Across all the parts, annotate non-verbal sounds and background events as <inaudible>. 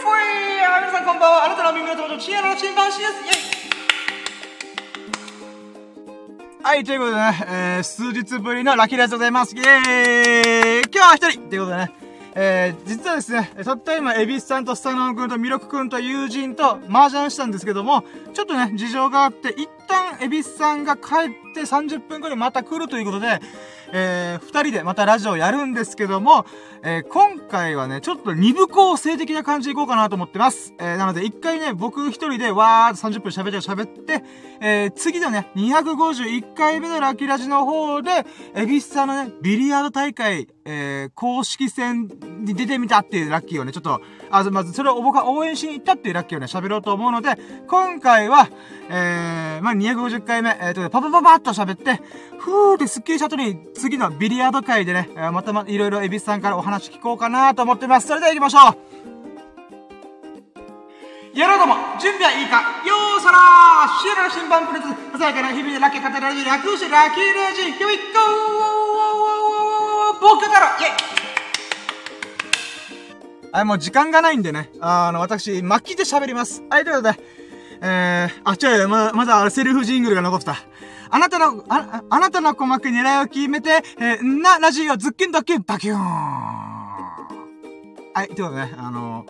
フォイあ皆さんこんばんは。あなたの耳の友達、深夜のチンパンシーです。イェイはい、ということでね、えー、数日ぶりのラッキーライスでございます。イェーイ今日は一人ということでね、えー、実はですね、たった今、エビスさんとスタノン君とミロク君と友人と麻雀したんですけども、ちょっとね、事情があって、一旦エビスさんが帰って30分後にまた来るということで、えー、二人でまたラジオやるんですけども、えー、今回はね、ちょっと二部構成的な感じでいこうかなと思ってます。えー、なので一回ね、僕一人でわーっと30分喋って喋って、えー、次のね、251回目のラッキーラジの方で、エビスさんのね、ビリヤード大会、えー、公式戦に出てみたっていうラッキーをね、ちょっと、あ、まずそれを僕が応援しに行ったっていうラッキーをね、喋ろうと思うので、今回は、えー、まあ、250回目、えー、と、パパパパッと喋って、ふーってスッキリした後に、次のビリヤード会でね、えー、またま、いろいろエビスさんからお話聞こうかなと思ってます。それでは行きましょう。やろうども、準備はいいか。よーそらー。シエラの新版プレゼンささやかな日々でラッキー語られる略してラッキーラジ Here we go! 僕だろイェイはい、もう時間がないんでね。あの、私、巻きで喋ります。はい、ということで、えー、あ、違うよ、ま、まだセルフジングルが残ってた。あなたの、あ、あなたの鼓膜狙いを決めて、えー、な、ラジオ、ズッキンドッキン、バキューンはい、ということでね、あの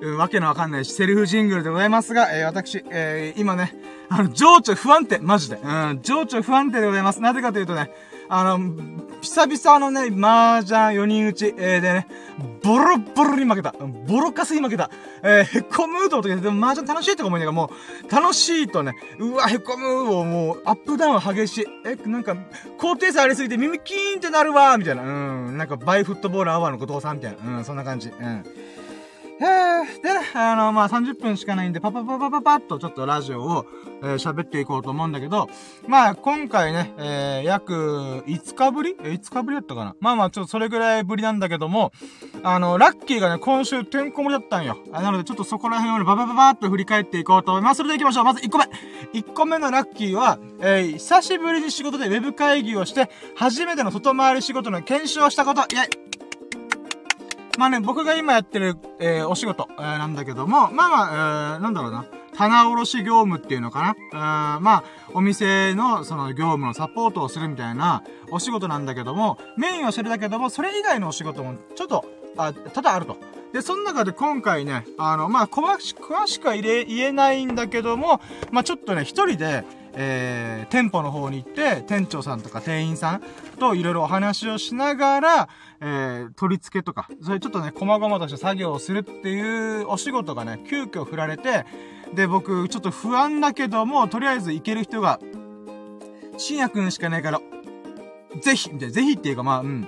ー、わけのわかんないしセルフジングルでございますが、えー、私、えー、今ね、あの、情緒不安定、マジで。うん、情緒不安定でございます。なぜかというとね、あの、久々のね、麻雀4人打ち、えー、でね、ボロボロに負けた。ボロカスに負けた。えー、へこむと思ってでも麻雀楽しいとか思いながらもう、楽しいとね、うわ、へこむをもう、アップダウン激しい。え、なんか、高低差ありすぎて耳キーンってなるわみたいな。うん、なんかバイフットボールアワーの後藤さんみたいな。うん、そんな感じ。うん。えー、でね、あの、まあ、30分しかないんで、パパパパパパッとちょっとラジオを、えー、喋っていこうと思うんだけど、まあ、今回ね、えー、約5日ぶり？え、5日ぶりだったかな？まあまあ、ちょっとそれぐらいぶりなんだけども、あの、ラッキーがね、今週てんこ盛りだったんよ。なので、ちょっとそこら辺をね、ババババーっと振り返っていこうと思います。それで行きましょう。まず1個目。1個目のラッキーは、えー、久しぶりに仕事でウェブ会議をして、初めての外回り仕事の研修をしたこと。イェイまあね、僕が今やってる、えー、お仕事、えー、なんだけども、まあまあ、えー、なんだろうな。棚卸し業務っていうのかな。まあ、お店のその業務のサポートをするみたいなお仕事なんだけども、メインはそれだけども、それ以外のお仕事もちょっと、あ、多々あると。で、その中で今回ね、あの、まあ、詳しく、は言え、言えないんだけども、まあ、ちょっとね、一人で、えー、店舗の方に行って、店長さんとか店員さんといろいろお話をしながら、えー、取り付けとか、それちょっとね、細々とした作業をするっていうお仕事がね、急遽振られて、で、僕、ちょっと不安だけども、とりあえず行ける人が、深夜くんしかいないから、ぜひ、ぜひっていうか、まあ、うん、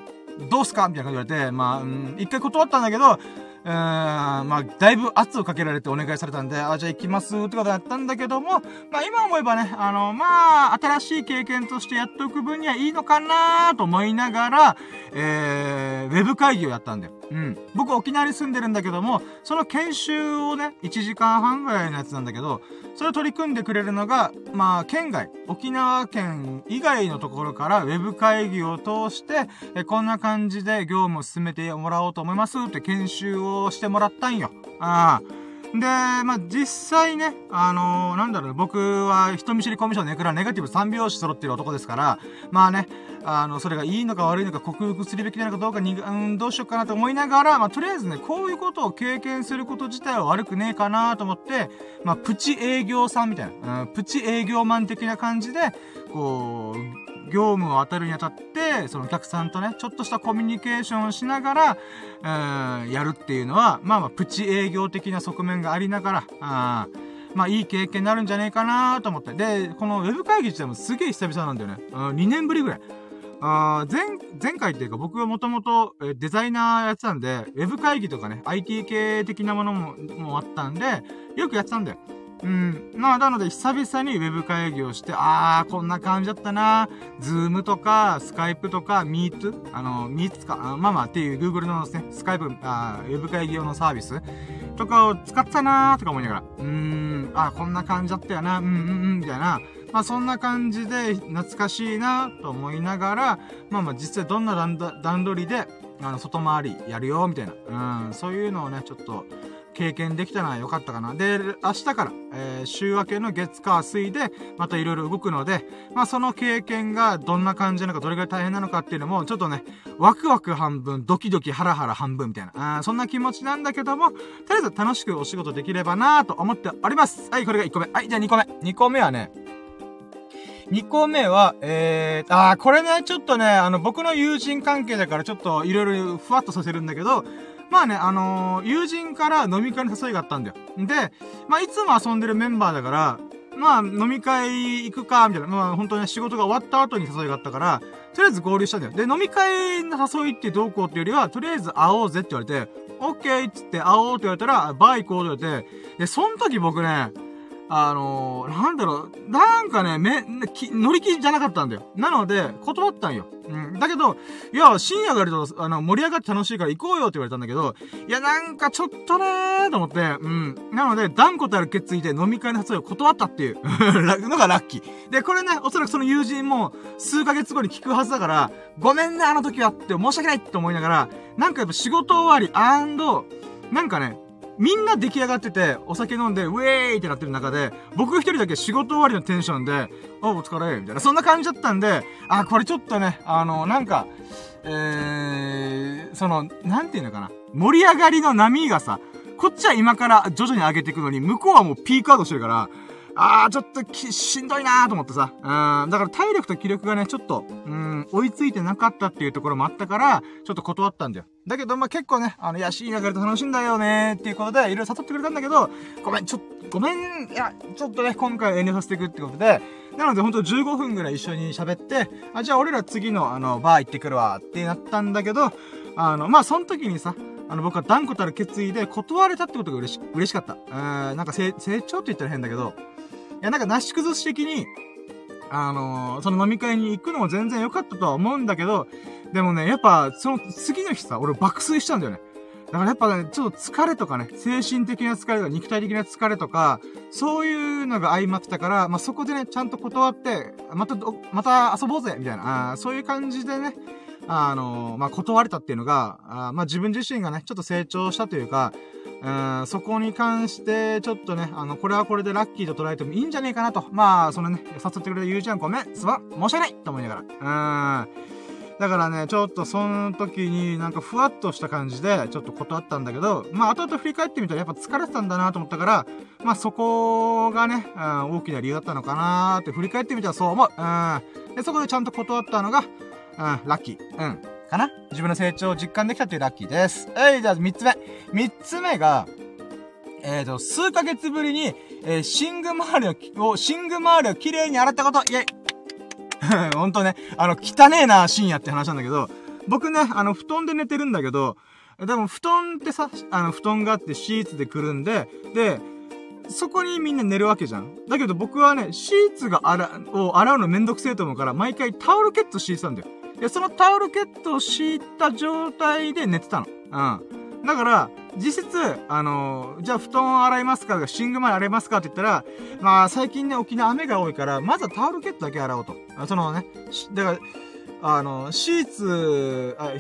どうすか？みたいな感じ言われて、まあ、うん、一回断ったんだけど、うん、まあ、だいぶ圧をかけられてお願いされたんで、あ、じゃあ行きますってことだったんだけども、まあ今思えばね、あの、まあ、新しい経験としてやっておく分にはいいのかなと思いながら、えー、ウェブ会議をやったんだよ。うん。僕沖縄に住んでるんだけども、その研修をね、1時間半ぐらいのやつなんだけど、それを取り組んでくれるのが、まあ、県外、沖縄県以外のところからウェブ会議を通して、えこんな感じで業務を進めてもらおうと思いますって研修をしてもらったんよ。あ。で、まあ、実際ね、あのー、なんだろう、僕は人見知りコミュ障ね、からネガティブ3拍子揃ってる男ですから、まあね、あの、それがいいのか悪いのか克服するべきなのかどうかに、うん、どうしようかなと思いながら、まあ、とりあえずね、こういうことを経験すること自体は悪くねえかなと思って、まあ、プチ営業さんみたいな、うん、プチ営業マン的な感じで、こう、業務を当たるにあたって、そのお客さんとね、ちょっとしたコミュニケーションをしながら、えー、やるっていうのは、まあまあ、プチ営業的な側面がありながら、あまあ、いい経験になるんじゃねえかなと思って。で、このウェブ会議自体もすげえ久々なんだよね。うん2年ぶりぐらい。あ前、前回っていうか僕はもともとデザイナーやってたんで、ウェブ会議とかね、IT 系的なものも、もあったんで、よくやってたんだよ。うん。まあ、なので、久々にウェブ会議をして、あー、こんな感じだったなズームとか、スカイプとか、ミート？あの、ミーツか、あまあまあっていう Google のですね、スカイプ、あウェブ会議用のサービスとかを使ったなーとか思いながら、うーん、あこんな感じだったよな、うんうんうん、みたいな。まあそんな感じで懐かしいなと思いながら、まあまあ実際どんな段段取りで、あの、外回りやるよ、みたいな。うん、そういうのをね、ちょっと、経験できたのは良かったかな。で、明日から、えー、週明けの月火水で、またいろいろ動くので、まあその経験がどんな感じなのか、どれぐらい大変なのかっていうのも、ちょっとね、ワクワク半分、ドキドキハラハラ半分みたいな、あそんな気持ちなんだけども、とりあえず楽しくお仕事できればなと思っております。はい、これが1個目。はい、じゃあ2個目。2個目はね、2個目は、えー、あー、これね、ちょっとね、あの、僕の友人関係だからちょっといろいろふわっとさせるんだけど、まあね、あのー、友人から飲み会に誘いがあったんだよ。で、まあ、いつも遊んでるメンバーだから、まあ、飲み会行くか、みたいな。まあ、本当に、仕事が終わった後に誘いがあったから、とりあえず合流したんだよ。で、飲み会の誘いってどうこうっていうよりは、とりあえず会おうぜって言われて、オッケーっつって会おうって言われたら、バイ行こうって言われて、で、その時僕ね、あのー、なんだろう、なんかね、め、乗り気じゃなかったんだよ。なので、断ったんよ。うん。だけど、いや、深夜がると、あの、盛り上がって楽しいから行こうよって言われたんだけど、いや、なんかちょっとねーと思って、うん。なので、断固たる決意で飲み会の誘いを断ったっていう <laughs> のがラッキー。で、これね、おそらくその友人も、数ヶ月後に聞くはずだから、ごめんね、あの時はって申し訳ないって思いながら、なんかやっぱ仕事終わり、なんかね、みんな出来上がってて、お酒飲んで、ウェーイってなってる中で、僕一人だけ仕事終わりのテンションで、あ、お疲れ、みたいな、そんな感じだったんで、あ、これちょっとね、あの、なんか、えー、その、なんていうのかな。盛り上がりの波がさ、こっちは今から徐々に上げていくのに、向こうはもうピークアウトしてるから、あー、ちょっとき、しんどいなーと思ってさ。うん、だから体力と気力がね、ちょっと、うん、追いついてなかったっていうところもあったから、ちょっと断ったんだよ。だけど、まあ、結構ね、あの、安い流れで楽しいんだよねーっていうことで、いろいろ誘ってくれたんだけど、ごめん、ちょっと、ごめん、いや、ちょっとね、今回遠慮させていくってことで、なのでほんと15分ぐらい一緒に喋って、あ、じゃあ俺ら次の、あの、バー行ってくるわってなったんだけど、あの、まあ、その時にさ、あの、僕は断固たる決意で断れたってことが嬉し、嬉しかった。えー、なんか成長って言ったら変だけど、いや、なんか、なし崩し的に、あのー、その飲み会に行くのも全然良かったとは思うんだけど、でもね、やっぱ、その次の日さ、俺爆睡したんだよね。だからやっぱね、ちょっと疲れとかね、精神的な疲れとか、肉体的な疲れとか、そういうのが相まってたから、まあ、そこでね、ちゃんと断って、また、また遊ぼうぜみたいな、あそういう感じでね、あのー、まあ、断れたっていうのが、あまあ、自分自身がね、ちょっと成長したというか、うん、そこに関して、ちょっとね、あの、これはこれでラッキーと捉えてもいいんじゃねえかなと。まあ、そのね、誘ってくれたゆうちゃんごめん、すまん、申し訳ないと思いながら。うん。だからね、ちょっとその時になんかふわっとした感じで、ちょっと断ったんだけど、まあ後々振り返ってみたらやっぱ疲れてたんだなと思ったから、まあそこがね、うん、大きな理由だったのかなって振り返ってみたらそう思う。うん。で、そこでちゃんと断ったのが、うん、ラッキー。うん。かな？自分の成長を実感できたというラッキーです。はい、じゃあ3つ目。3つ目が、えっ、ー、と、数ヶ月ぶりに、えー、シング周りを、シング周りを綺麗に洗ったこと、イェイほんとね、あの、汚ねえな、深夜って話なんだけど、僕ね、あの、布団で寝てるんだけど、でも布団ってさ、あの、布団があってシーツでくるんで、で、そこにみんな寝るわけじゃん。だけど僕はね、シーツが洗、を洗うのめんどくせえと思うから、毎回タオルケット敷いてたんだよ。で、そのタオルケットを敷いた状態で寝てたの。うん。だから、実質、あのー、じゃあ布団を洗いますか寝具前洗いますかって言ったら、まあ最近ね、沖縄雨が多いから、まずはタオルケットだけ洗おうと。そのね、だから、あの、シーツ、あ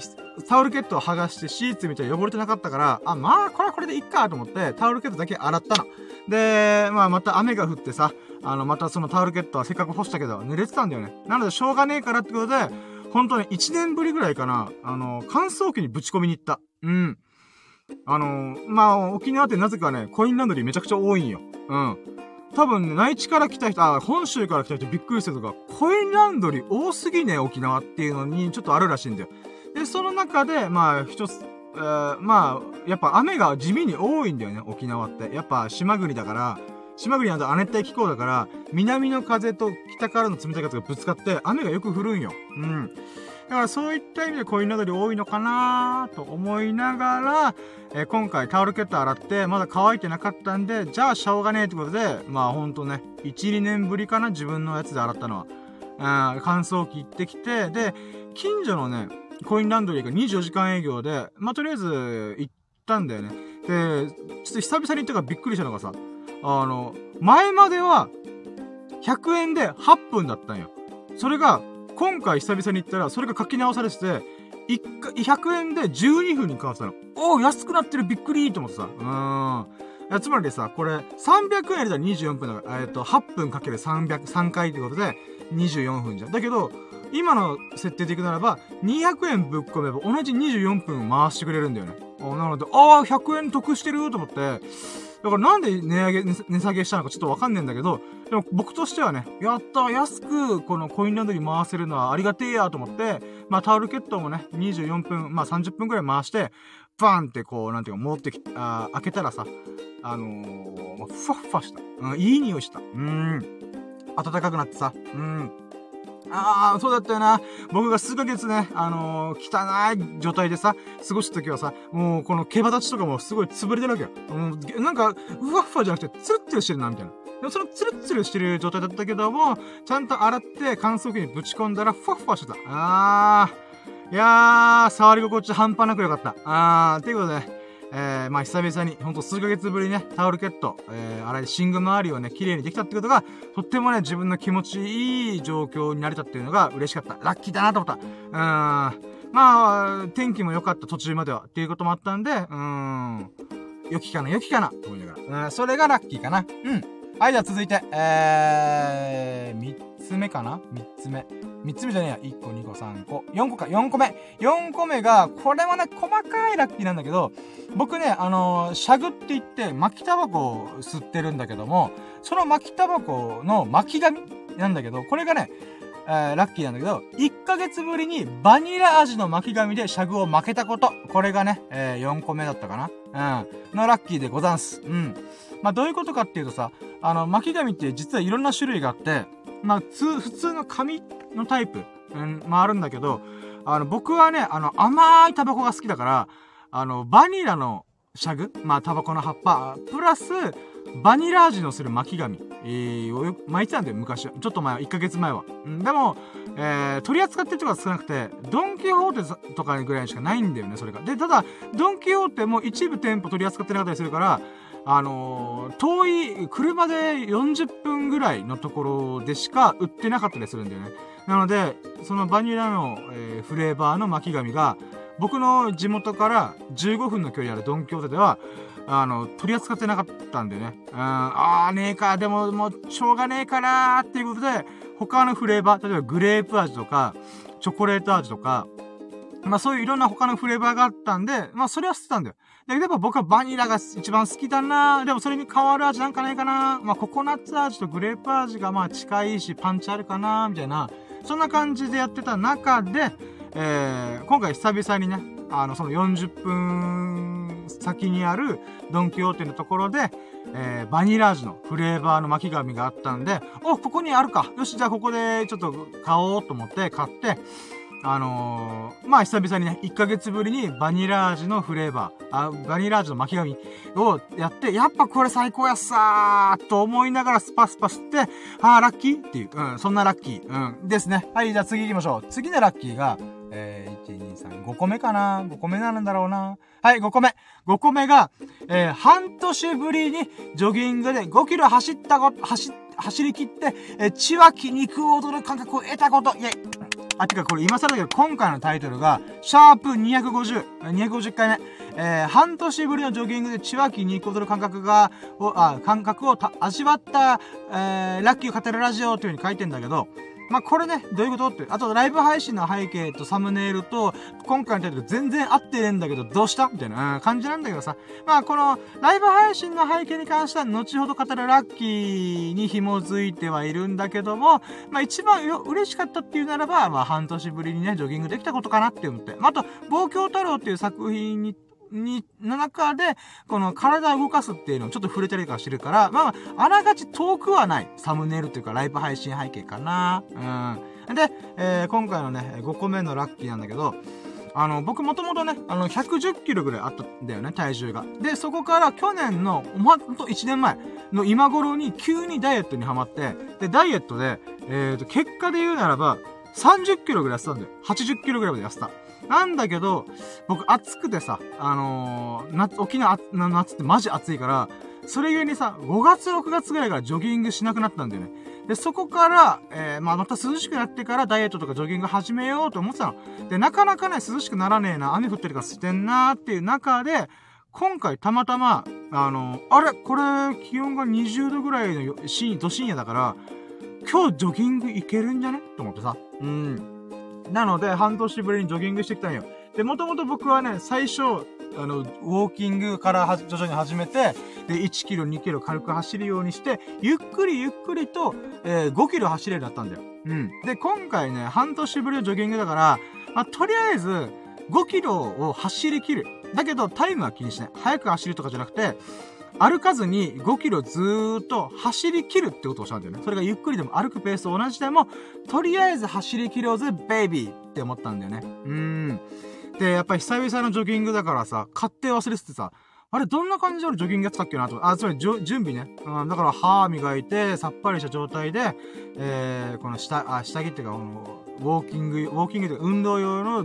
タオルケットを剥がしてシーツみたいに汚れてなかったから、あ、まあ、これはこれでいっかと思って、タオルケットだけ洗ったの。で、まあ、また雨が降ってさ、あの、またそのタオルケットはせっかく干したけど、濡れてたんだよね。なので、しょうがねえからってことで、本当に1年ぶりぐらいかな、あの、乾燥機にぶち込みに行った。うん。あの、まあ、沖縄ってなぜかね、コインランドリーめちゃくちゃ多いんよ。うん。多分ね、内地から来た人、あ、本州から来た人びっくりするとか、コインランドリー多すぎね、沖縄っていうのにちょっとあるらしいんだよ。で、その中で、まあ、一つ、えー、まあ、やっぱ雨が地味に多いんだよね、沖縄って。やっぱ島国だから、島国なんと亜熱帯気候だから、南の風と北からの冷たい風がぶつかって、雨がよく降るんよ。うん。だからそういった意味でコインランドリー多いのかなと思いながら、えー、今回タオルケット洗って、まだ乾いてなかったんで、じゃあしょうがねえってことで、まあほんとね、1、2年ぶりかな、自分のやつで洗ったのは。あ乾燥機行ってきて、で、近所のね、コインランドリーが24時間営業で、まあとりあえず行ったんだよね。で、ちょっと久々に行ったからびっくりしたのがさ、あの、前までは、100円で8分だったんよ。それが、今回久々に行ったら、それが書き直されてて、100円で12分に変わったの。おー、安くなってる、びっくりと思ってさ。うーん。いつまりさ、これ、300円入れたら24分だから、えっ、ー、と、8分かける300、3回ってことで、24分じゃん。だけど、今の設定でいくならば、200円ぶっ込めば同じ24分回してくれるんだよね。なので、ああ、100円得してると思って、だからなんで値上げ、値下げしたのかちょっとわかんねえんだけど、でも僕としてはね、やった安くこのコインランドリー回せるのはありがてえやと思って、まあタオルケットもね、24分、まあ30分くらい回して、バーンってこう、なんていうか、戻ってき、あ開けたらさ、あのー、ふわふわした。うん、いい匂いした。うん。暖かくなってさ、うん。ああ、そうだったよな。僕が数ヶ月ね、あのー、汚い状態でさ、過ごした時はさ、もうこの毛羽立ちとかもすごい潰れてるわけよ。う、なんか、ふわふわじゃなくて、ツルッツルしてるな、みたいな。でもそのツルツルしてる状態だったけども、ちゃんと洗って乾燥機にぶち込んだら、ふわふわしてた。あー。いやー、触り心地半端なくよかった。あー、ということで、ね、えー、まあ久々に、ほんと数ヶ月ぶりね、タオルケット、えー、洗い、寝具周りをね、綺麗にできたってことが、とってもね、自分の気持ちいい状況になれたっていうのが嬉しかった。ラッキーだなと思った。うーん。まあ、天気も良かった途中まではっていうこともあったんで、うーん。良きかな、良きかな、と思いながら。うん、それがラッキーかな。うん。はい、じゃあ続いて、えー、三つ目かな？三つ目。三つ目じゃねえや。1個、2個、3個、4個か、4個目。4個目が、これもね、細かいラッキーなんだけど、僕ね、あのー、シャグって言って、巻きタバコを吸ってるんだけども、その巻きタバコの巻き紙なんだけど、これがね、えー、ラッキーなんだけど、1ヶ月ぶりにバニラ味の巻き紙でシャグを巻けたこと。これがね、えー、4個目だったかな。うん。のラッキーでござんす。うん。まあ、どういうことかっていうとさ、あの、巻き紙って実はいろんな種類があって、まあ、普通の紙のタイプ、うん、まああるんだけど、あの、僕はね、あの、甘いタバコが好きだから、あの、バニラのシャグまあ、タバコの葉っぱ、プラス、バニラ味のする巻き紙、えー、を巻いてたんだよ、昔は。ちょっと前は、1ヶ月前は。うん、でも、えー、取り扱ってるとこが少なくて、ドンキホーテとかぐらいしかないんだよね、それが。で、ただ、ドンキホーテも一部店舗取り扱ってなかったりするから、あのー、遠い、車で40分ぐらいのところでしか売ってなかったりするんだよね。なので、そのバニラの、えー、フレーバーの巻き紙が、僕の地元から15分の距離あるドンキョーテでは、あの、取り扱ってなかったんでね。うん、あーねえか、でももう、しょうがねえかなーっていうことで、他のフレーバー、例えばグレープ味とか、チョコレート味とか、まあそういういろんな他のフレーバーがあったんで、まあそれは捨てたんだよ。だけどやっぱ僕はバニラが一番好きだなでもそれに変わる味なんかないかなまあココナッツ味とグレープ味がまあ近いしパンチあるかなみたいな、そんな感じでやってた中で、えー、今回久々にね、あの、その40分先にあるドンキホーテのところで、えー、バニラ味のフレーバーの巻き紙があったんで、お、ここにあるか。よし、じゃあここでちょっと買おうと思って買って、あのー、まあ、久々にね、1ヶ月ぶりにバニラ味のフレーバー、あ、バニラ味の巻き紙をやって、やっぱこれ最高やっさーと思いながらスパスパ吸って、あー、ラッキー？っていう、うん、そんなラッキー、うん、ですね。はい、じゃあ次行きましょう。次のラッキーが、えー、1、2、3、5個目かな ?5 個目なんだろうなはい、5個目。5個目が、えー、半年ぶりにジョギングで5キロ走ったこと、走、走り切って、えー、血は筋肉を踊る感覚を得たこと、イェイあ、てかこれ今更だけど、今回のタイトルが、シャープ250、250回目。えー、半年ぶりのジョギングで千葉木に踊る感覚が、をあ、感覚を味わった、えー、ラッキーを語るラジオというふうに書いてんだけど、まあ、これね、どういうことって？あと、ライブ配信の背景とサムネイルと、今回のタイトル全然合ってねえんだけど、どうした？みたいな感じなんだけどさ。まあ、この、ライブ配信の背景に関しては、後ほど語るラッキーに紐づいてはいるんだけども、まあ、一番嬉しかったっていうならば、まあ、半年ぶりにね、ジョギングできたことかなって思って。まあ、あと、望郷太郎っていう作品にに、の中で、この体を動かすっていうのをちょっと触れたりとかしてるから、まあ、あらがち遠くはないサムネイルというかライブ配信背景かな。うん。で、えー、今回のね、5個目のラッキーなんだけど、あの、僕もともとね、あの、110キロぐらいあったんだよね、体重が。で、そこから去年の、ほんと1年前の今頃に急にダイエットにハマって、で、ダイエットで、えっ、ー、と、結果で言うならば、30キロぐらい痩せたんだよ。80キロぐらいまで痩せた。なんだけど、僕暑くてさ、あのー、夏、沖縄、夏ってマジ暑いから、それゆえにさ、5月6月ぐらいからジョギングしなくなったんだよね。で、そこから、えー、まあ、また涼しくなってからダイエットとかジョギング始めようと思ってたの。で、なかなかね、涼しくならねえな、雨降ってるからしてんなーっていう中で、今回たまたま、あの、あれ？これ、気温が20度ぐらいの深都深夜だから、今日ジョギング行けるんじゃね？と思ってさ。うん。なので、半年ぶりにジョギングしてきたんよ。で、もともと僕はね、最初、あの、ウォーキングから徐々に始めて、で、1キロ、2キロ軽く走るようにして、ゆっくりゆっくりと、えー、5キロ走れるようになったんだよ。うん。で、今回ね、半年ぶりのジョギングだから、まあ、とりあえず、5キロを走り切る。だけど、タイムは気にしない。早く走るとかじゃなくて、歩かずに5キロずーっと走り切るってことをしたんだよね。それがゆっくりでも歩くペース同じでも、とりあえず走り切ろうぜ、ベイビーって思ったんだよね。うーん。で、やっぱり久々のジョギングだからさ、勝手忘れててさ、あれ、どんな感じで俺ジョギングやってたっけなと。あ、つまり、準備ね。うん、だから、歯磨いて、さっぱりした状態で、えー、この下、あ、下着っていうか、この、ウォーキング、ウォーキングで運動用の、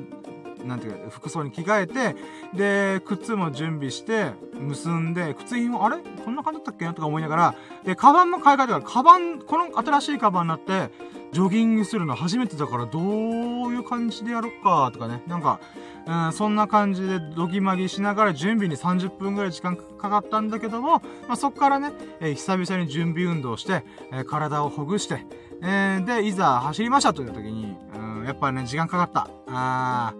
なんていうか、服装に着替えて、で、靴も準備して、結んで、靴品も、あれ？こんな感じだったっけ？なとか思いながら、で、カバンも買い替えたから、カバン、この新しいカバンになって、ジョギングするの初めてだから、どういう感じでやろっか、とかね。なんか、うん、そんな感じでドギマギしながら準備に30分ぐらい時間かかったんだけども、まあ、そっからね、えー、久々に準備運動して、えー、体をほぐして、えー、で、いざ走りましたという時に、うん、やっぱりね、時間かかった。あ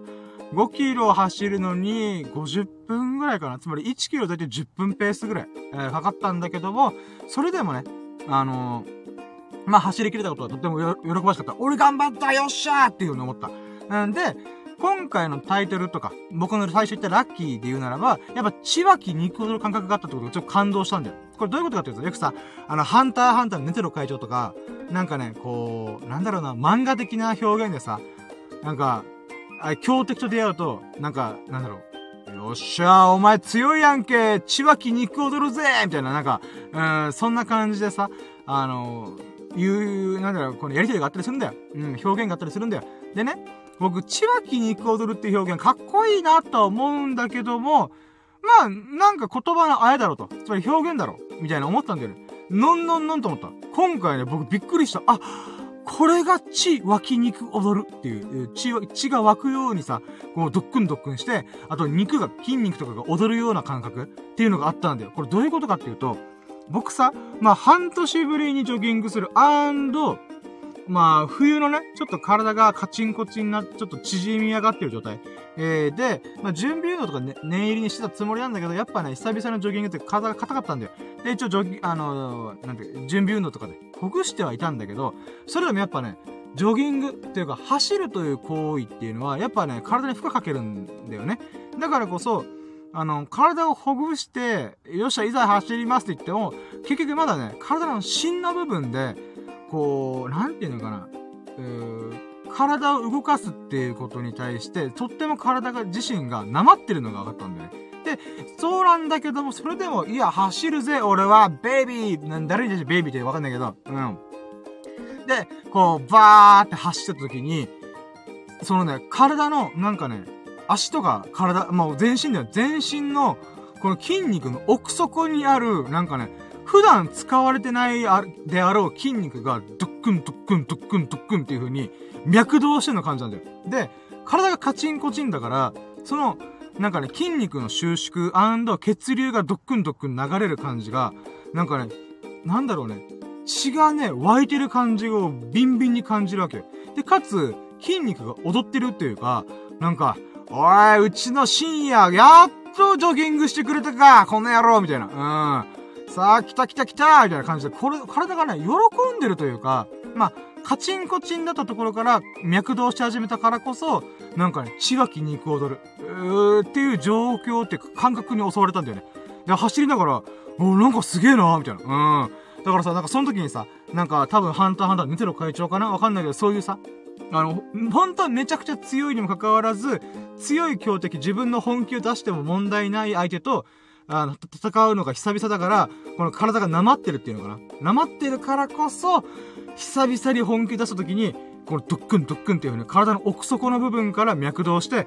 5キロ走るのに50分ぐらいかな。つまり1キロだいたい10分ペースぐらい、えー、かかったんだけども、それでもね、あのまあ、走り切れたことはとっても喜ばしかった。俺頑張ったよっしゃーっていうふうに思った。うんで、今回のタイトルとか、僕の最初言ったラッキーで言うならば、やっぱ、ちわき肉踊る感覚があったってことがちょっと感動したんだよ。これどういうことかっていうと、よくさ、あの、ハンターハンターのネテロ会長とか、なんかね、こう、なんだろうな、漫画的な表現でさ、なんか、あ強敵と出会うと、なんか、なんだろう。よっしゃー、お前強いやんけちわき肉踊るぜみたいな、なんか、うん、そんな感じでさ、あのいう、なんだろう、このやりとりがあったりするんだよ。うん、表現があったりするんだよ。でね、僕、ちわき肉踊るっていう表現かっこいいなとは思うんだけども、まあ、なんか言葉のあやだろと。つまり表現だろ。みたいな思ったんだよね。のんのんのんと思った。今回ね、僕びっくりした。あ、これが血湧き肉踊るっていう、血血が湧くようにさ、こうドックンドックンして、あと肉が、筋肉とかが踊るような感覚っていうのがあったんだよ。これどういうことかっていうと、僕さ、まあ半年ぶりにジョギングする、アンド、まあ、冬のね、ちょっと体がカチンコチンな、ちょっと縮み上がってる状態。えー、で、まあ、準備運動とかね、念入りにしてたつもりなんだけど、やっぱね、久々のジョギングって体が硬かったんだよ。で、一応ジョギ、あのー、なんていう準備運動とかで、ほぐしてはいたんだけど、それでもやっぱね、ジョギングっていうか、走るという行為っていうのは、やっぱね、体に負荷かけるんだよね。だからこそ、あの、体をほぐして、よっしゃ、いざ走りますって言っても、結局まだね、体の芯の部分で、こう、なんていうのかな、うー体を動かすっていうことに対して、とっても体が自身がなまってるのが分かったんだよね。で、そうなんだけども、それでも、いや、走るぜ、俺は、ベイビーなん誰に対してベイビーって分かんないけど、うん。で、こう、バーって走った時に、そのね、体の、なんかね、足とか体、まあ、全身だよ。全身の、この筋肉の奥底にある、なんかね、普段使われてないであろう筋肉が、ドックンドックンドックンドックンっていう風に、脈動してるの感じなんだよ。で、体がカチンコチンだから、その、なんかね、筋肉の収縮血流がドックンドックン流れる感じが、なんかね、なんだろうね、血がね、湧いてる感じをビンビンに感じるわけ。で、かつ、筋肉が踊ってるっていうか、なんか、おい、うちの深夜、やっとジョギングしてくれたか、この野郎みたいな。うん。さあ、来た来た来たみたいな感じで、これ、体がね、喜んでるというか、まあ、カチンコチンだったところから脈動し始めたからこそ、なんかね、血が筋肉踊る。うーっていう状況って感覚に襲われたんだよね。で、走りながら、おなんかすげえなーみたいな。うん。だからさ、なんかその時にさ、なんか多分ハンターハンター、ネテロ会長かな？わかんないけど、そういうさ、あの、本当はめちゃくちゃ強いにもかかわらず、強い強敵、自分の本気を出しても問題ない相手と、あの、戦うのが久々だから、この体がなまってるっていうのかな。なまってるからこそ、久々に本気出した時に、このドックンドックンっていう風に体の奥底の部分から脈動して、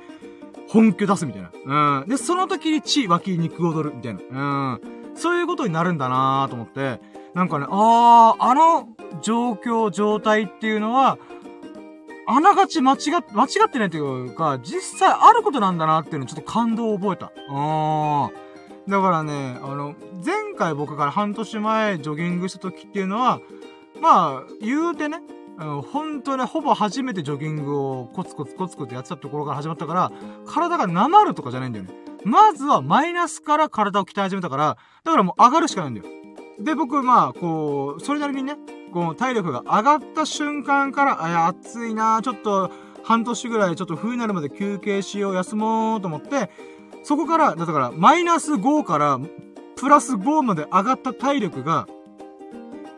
本気出すみたいな。うん。で、その時に血、脇、肉踊るみたいな。うん。そういうことになるんだなと思って、なんかね、あー、あの状況、状態っていうのは、あながち間違っ、間違ってないっていうか、実際あることなんだなっていうのをちょっと感動を覚えた。あー。だからね、あの、前回僕から半年前ジョギングした時っていうのは、まあ、言うてね、本当ね、ほぼ初めてジョギングをコツコツコツコツやってたところから始まったから、体がなまるとかじゃないんだよね。まずはマイナスから体を鍛え始めたから、だからもう上がるしかないんだよ。で、僕、まあ、こう、それなりにね、こう、体力が上がった瞬間から、あ、や、暑いなちょっと、半年ぐらいちょっと冬になるまで休憩しよう、休もうと思って、そこから、だから、マイナス5から、プラス5まで上がった体力が、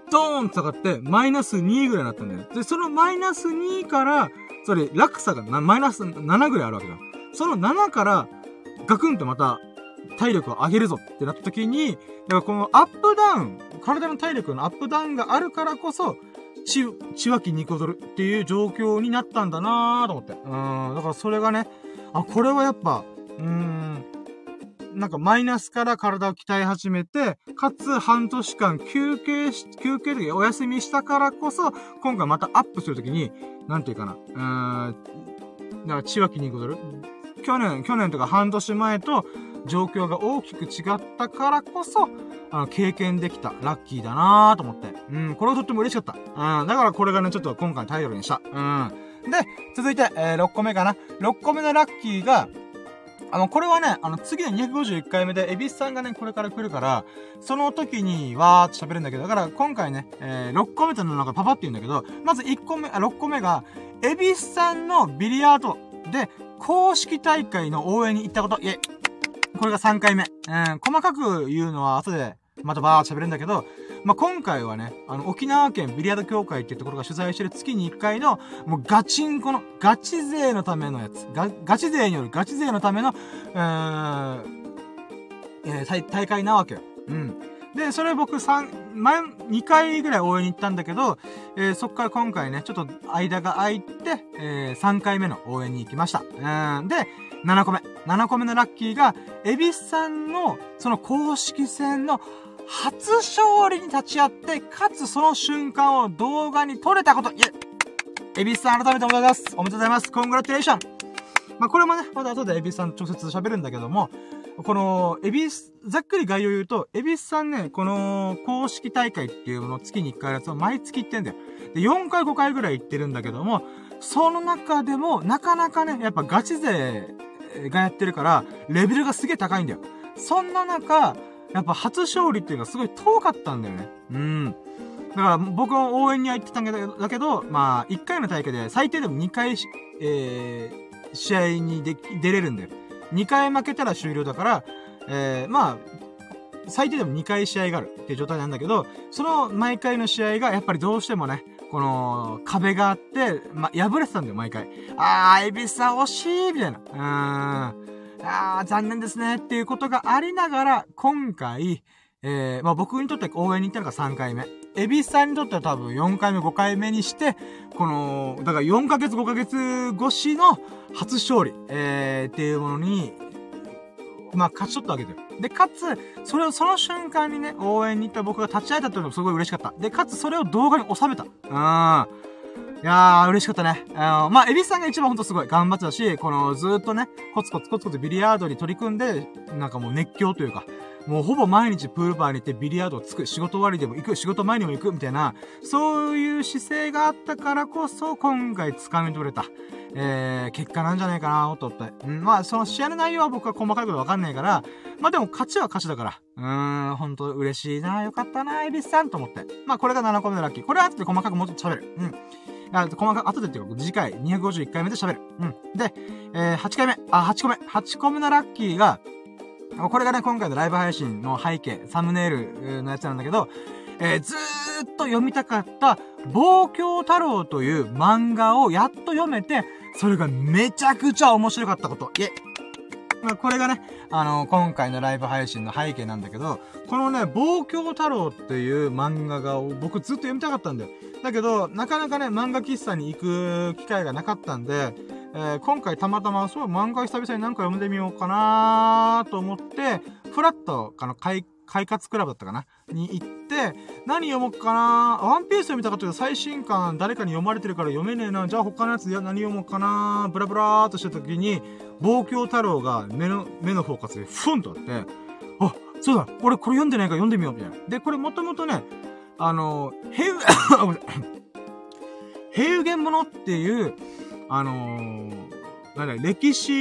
ドーンと下がって、マイナス2ぐらいになったんだよ。で、そのマイナス2から、それ、落差がマイナス7ぐらいあるわけだ。その7から、ガクンとまた、体力を上げるぞってなった時に、だからこのアップダウン、体の体力のアップダウンがあるからこそ、血、血は筋肉を取るっていう状況になったんだなーと思って。うん、だからそれがね、あ、これはやっぱ、うーん、なんかマイナスから体を鍛え始めて、かつ半年間休憩し、休憩でお休みしたからこそ、今回またアップするときに、なんていうかな、うーん、だから血は筋肉を取る？去年、去年とか半年前と、状況が大きく違ったからこそ、あの、経験できた、ラッキーだなーと思って。うん、これはとっても嬉しかった。うん、だからこれがね、ちょっと今回タイトルにした。うん。で、続いて、えー、6個目かな。6個目のラッキーが、あの、これはね、あの、次の251回目で、エビスさんがね、これから来るから、その時に、わーって喋るんだけど、だから今回ね、えー、6個目というのがパパって言うんだけど、まず1個目、あ、6個目が、エビスさんのビリヤードで、公式大会の応援に行ったこと、いえ、これが3回目。うん、細かく言うのは後で、またバーっと喋るんだけど、まあ、今回はね、あの、沖縄県ビリヤード協会っていうところが主催してる月に1回の、もうガチンコの、ガチ勢のためのやつ。ガチ勢によるガチ勢のための、えー、えー、大会なわけよ。うん。で、それ僕3、前、2回ぐらい応援に行ったんだけど、えー、そっから今回ね、ちょっと間が空いて、えー、3回目の応援に行きました。うん。で、7個目。7個目のラッキーが、エビスさんの、その公式戦の初勝利に立ち会って、かつその瞬間を動画に撮れたこと、いえ、エビスさん改めておめでとうございます。おめでとうございます。コングラチュレーション。まあ、これもね、まだ後でエビスさん直接喋るんだけども、この、エビス、ざっくり概要言うと、エビスさんね、この、公式大会っていうのを月に1回やつを毎月行ってんだよ。で、4回5回ぐらい行ってるんだけども、その中でも、なかなかね、やっぱガチ勢がやってるから、レベルがすげえ高いんだよ。そんな中、やっぱ初勝利っていうのがすごい遠かったんだよね。うん。だから僕は応援には行ってたんだけど、まあ、1回の大会で最低でも2回えー、試合にで出れるんだよ。2回負けたら終了だから、えー、まあ、最低でも2回試合があるっていう状態なんだけど、その毎回の試合がやっぱりどうしてもね、この、壁があって、ま、破れてたんだよ、毎回。あー、エビスさん惜しいみたいな。うーん。あー、残念ですね。っていうことがありながら、今回、えー、まあ、僕にとって応援に行ったのが3回目。エビスさんにとっては多分4回目、5回目にして、この、だから4ヶ月、5ヶ月越しの初勝利、えー、っていうものに、まあ、勝ち取ったわけだよ。で、かつ、それをその瞬間にね、応援に行った僕が立ち会えたっていうのもすごい嬉しかった。で、かつそれを動画に収めた。うん。いやー、嬉しかったね。あのまあ、エビさんが一番ほんとすごい頑張ってたし、この、ずーっとね、コツコツコツコツビリヤードに取り組んで、なんかもう熱狂というか、もうほぼ毎日プールバーに行ってビリヤードをつく、仕事終わりでも行く、仕事前にも行く、みたいな、そういう姿勢があったからこそ、今回掴み取れた、えー、結果なんじゃないかなと思って。うん、まあ、その試合の内容は僕は細かいことわかんないから、まあでも勝ちは勝ちだから、うーん、ほんと嬉しいな、よかったな、エビスさんと思って。まあこれが7個目のラッキー。これは後で細かくもっと喋る。うん。あ、細かく、後でっていうか、次回251回目で喋る。うん。で、えー、8回目、あ、8個目。8個目のラッキーが、これがね、今回のライブ配信の背景、サムネイルのやつなんだけど、えー、ずーっと読みたかった、望郷太郎という漫画をやっと読めて、それがめちゃくちゃ面白かったこと。いえ。まあ、これがね、あの、今回のライブ配信の背景なんだけど、このね、望郷太郎っていう漫画が僕ずっと読みたかったんだよ。だけど、なかなかね、漫画喫茶に行く機会がなかったんで、えー、今回たまたま、そう、漫画久々に何か読んでみようかなと思って、フラット、あの、買い、快活クラブだったかなに行って、何読もうかな？ワンピース読みたかったけど、最新刊誰かに読まれてるから読めねえな。じゃあ他のやつ何読もうかな？ブラブラーっとした時に、望郷太郎が目の、目のフォーカスでフンとあって、あ、そうだ、俺これ読んでないから読んでみよう、みたいな。で、これもともとね、あの、平、平原物っていう、あのー、なんだ、歴史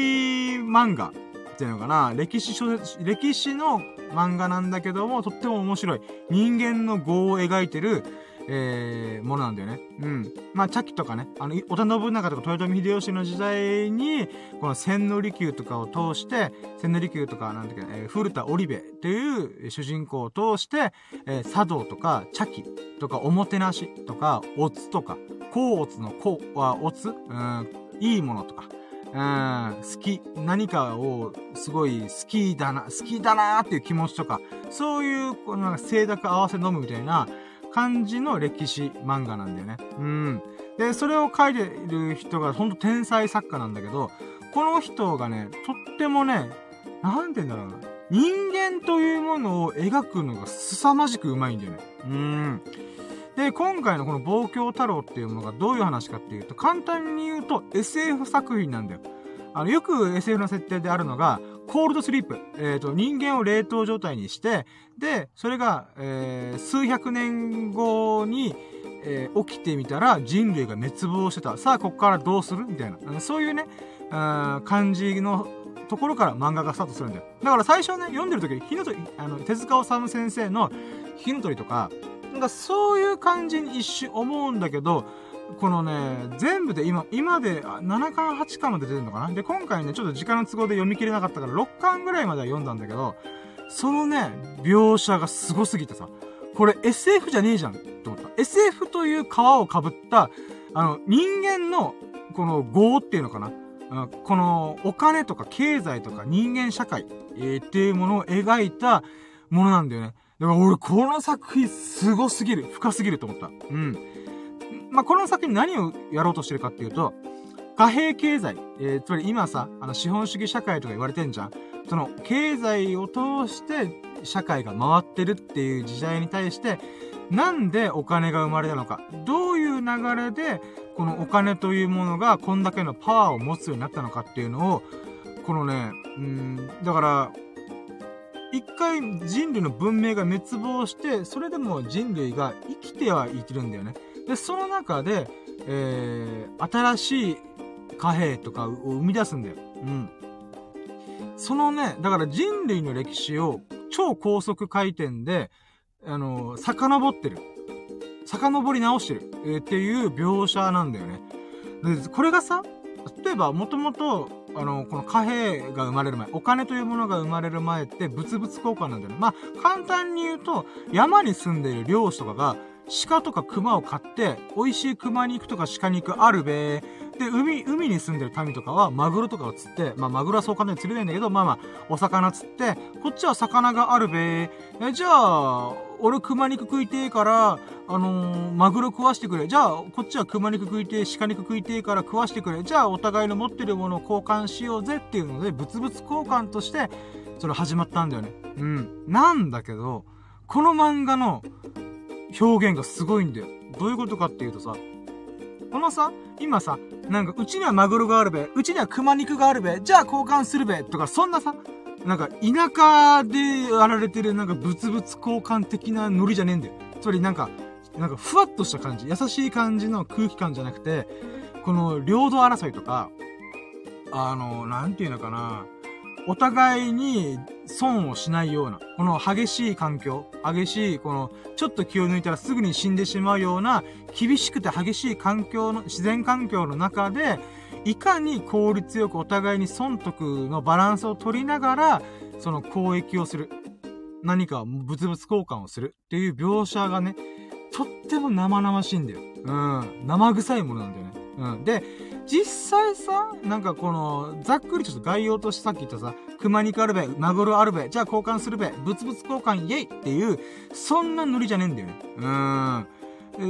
漫画ていうのかな、歴史小説、歴史の漫画なんだけども、とっても面白い。人間の業を描いてる、えー、ものなんだよね。うん。まあ、茶器とかね、あの、織田信長とか豊臣秀吉の時代に、この千利休とかを通して、千利休とか、なんだっけ、えー、古田織部という主人公を通して、えー、茶道とか茶器とかおもてなしとか、おつとか、甲乙の甲はおつ、うん、いいものとか、うん、好き、何かをすごい好きだな、好きだなーっていう気持ちとか、そういう、このなんか清濁合わせ飲むみたいな感じの歴史漫画なんだよね。うん。で、それを書いてる人がほんと天才作家なんだけど、この人がね、とってもね、なんて言うんだろうな。人間というものを描くのが凄まじくうまいんだよね。うん。で、今回のこの望郷太郎っていうものがどういう話かっていうと、簡単に言うと SF 作品なんだよ。あの、よく SF の設定であるのが、コールドスリープ。えっ、ー、と、人間を冷凍状態にして、で、それが、えー、数百年後に、えー、起きてみたら人類が滅亡してた。さあ、ここからどうする？みたいな。そういうね、感じのところから漫画がスタートするんだよ。だから最初ね、読んでる時、火の鳥、あの、手塚治虫先生の火の鳥とか、なんかそういう感じに一瞬思うんだけど、このね、全部で今、今で7巻8巻まで出てるのかな？で、今回ね、ちょっと時間の都合で読み切れなかったから6巻ぐらいまでは読んだんだけど、そのね、描写がすごすぎてさ、これ SF じゃねえじゃんって思った。SF という皮をかぶった、あの、人間の、この業っていうのかな？このお金とか経済とか人間社会、え、っていうものを描いたものなんだよね。だから俺、この作品すごすぎる。深すぎると思った。うん。まあ、この作品何をやろうとしてるかっていうと、貨幣経済、えー、つまり今さ、あの、資本主義社会とか言われてんじゃん。その、経済を通して社会が回ってるっていう時代に対して、なんでお金が生まれたのか。どういう流れで、このお金というものがこんだけのパワーを持つようになったのかっていうのを、このね、うん、だから、一回人類の文明が滅亡して、それでも人類が生きてはいけるんだよね。で、その中で、えー、新しい貨幣とかを生み出すんだよ。うん。そのね、だから人類の歴史を超高速回転で、あの、遡ってる。遡り直してる、えー、っていう描写なんだよね。で、これがさ、例えば、もともと、あの、この貨幣が生まれる前、お金というものが生まれる前って物々交換なんだよね。まあ、簡単に言うと、山に住んでいる漁師とかが、鹿とか熊を買って、美味しい熊肉とか鹿肉あるべで、海、海に住んでる民とかは、マグロとかを釣って、まあ、マグロはそう簡単に釣れないんだけど、まあまあ、お魚釣って、こっちは魚があるべえ、じゃあ、俺熊肉食いてえから、あのー、マグロ食わしてくれ。じゃあ、こっちは熊肉食いてえ、鹿肉食いてえから食わしてくれ。じゃあ、お互いの持ってるものを交換しようぜっていうので、物々交換として、それ始まったんだよね。うん。なんだけど、この漫画の表現がすごいんだよ。どういうことかっていうとさ、このさ、今さ、なんか、うちにはマグロがあるべ、うちには熊肉があるべ、じゃあ交換するべ、とか、そんなさ、なんか、田舎でやられてるなんか物々交換的なノリじゃねえんだよ。つまりなんか、なんかふわっとした感じ、優しい感じの空気感じゃなくて、この領土争いとか、あの、なんていうのかな、お互いに損をしないような、この激しい環境、激しい、この、ちょっと気を抜いたらすぐに死んでしまうような、厳しくて激しい環境の、自然環境の中で、いかに効率よくお互いに損得のバランスを取りながら、その交易をする。何か物々交換をするっていう描写がね、とっても生々しいんだよ。うん。生臭いものなんだよね。うん。で、実際さ、なんかこの、ざっくりちょっと概要としてさっき言ったさ、熊肉あるべ、マグロあるべ、じゃあ交換するべ、物々交換イェイっていう、そんなノリじゃねえんだよね。うん。